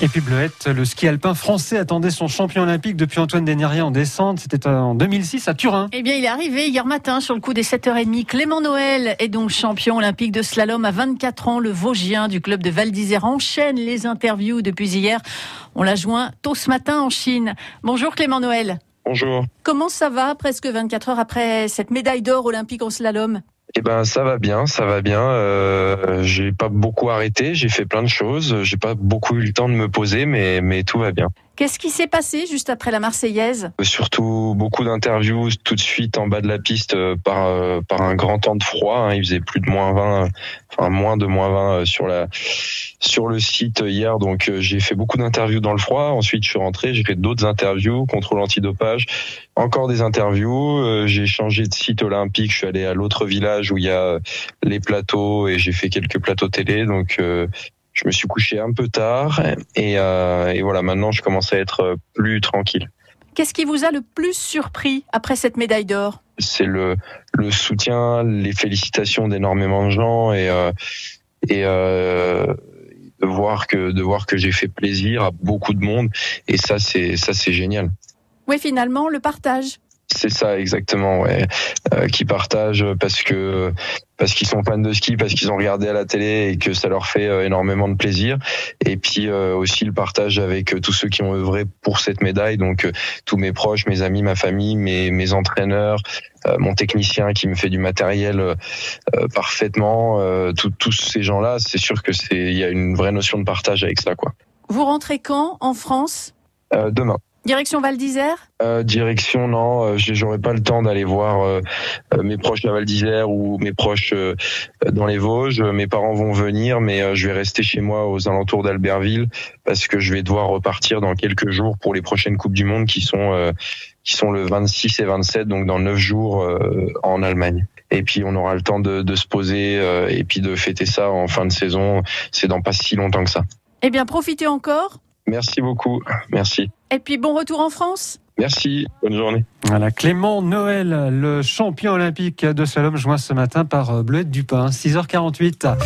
Et puis Bleuette, le ski alpin français attendait son champion olympique depuis Antoine Dénérier en descente. C'était en 2006 à Turin. Eh bien, il est arrivé hier matin sur le coup des 7h30. Clément Noël est donc champion olympique de slalom à 24 ans. Le Vosgien du club de Val d'Isère enchaîne les interviews depuis hier. On l'a joint tôt ce matin en Chine. Bonjour Clément Noël. Bonjour. Comment ça va presque 24 heures après cette médaille d'or olympique en slalom? Eh ben ça va bien, ça va bien. Euh, j'ai pas beaucoup arrêté, j'ai fait plein de choses, j'ai pas beaucoup eu le temps de me poser, mais mais tout va bien. Qu'est-ce qui s'est passé juste après la Marseillaise? Surtout beaucoup d'interviews tout de suite en bas de la piste euh, par euh, par un grand temps de froid. Hein. Il faisait plus de moins 20, enfin moins de moins 20 euh, sur la sur le site hier. Donc j'ai fait beaucoup d'interviews dans le froid. Ensuite je suis rentré, j'ai fait d'autres interviews, contrôle antidopage, encore des interviews. J'ai changé de site olympique. Je suis allé à l'autre village où il y a les plateaux et j'ai fait quelques plateaux télé. Donc je me suis couché un peu tard et, euh, et, voilà, maintenant je commence à être plus tranquille. Qu'est-ce qui vous a le plus surpris après cette médaille d'or? C'est le, le soutien, les félicitations d'énormément de gens et, euh, et euh, de voir que de voir que j'ai fait plaisir à beaucoup de monde et ça c'est ça c'est génial. Oui, finalement le partage. C'est ça exactement, ouais. Euh, qui partagent parce que parce qu'ils sont fans de ski, parce qu'ils ont regardé à la télé et que ça leur fait euh, énormément de plaisir. Et puis euh, aussi le partage avec euh, tous ceux qui ont œuvré pour cette médaille, donc tous mes proches, mes amis, ma famille, mes mes entraîneurs, mon technicien qui me fait du matériel parfaitement. tous ces gens-là, c'est sûr que c'est il y a une vraie notion de partage avec ça, quoi. Vous rentrez quand en France? Demain. Direction Val d'Isère? Euh, Direction, non, euh, j'aurais pas le temps d'aller voir euh, mes proches à Val d'Isère ou mes proches dans les Vosges. Mes parents vont venir, mais je vais rester chez moi aux alentours d'Albertville parce que je vais devoir repartir dans quelques jours pour les prochaines coupes du monde qui sont qui sont le 26 et 27, donc dans 9 jours en Allemagne. Et puis on aura le temps de, de se poser et puis de fêter ça en fin de saison. C'est dans pas si longtemps que ça. Eh bien, profitez encore. Merci beaucoup. Merci. Et puis bon retour en France. Merci, bonne journée. Voilà, Clément Noël, le champion olympique de slalom, joint ce matin par Bleuette Dupin, 6h48.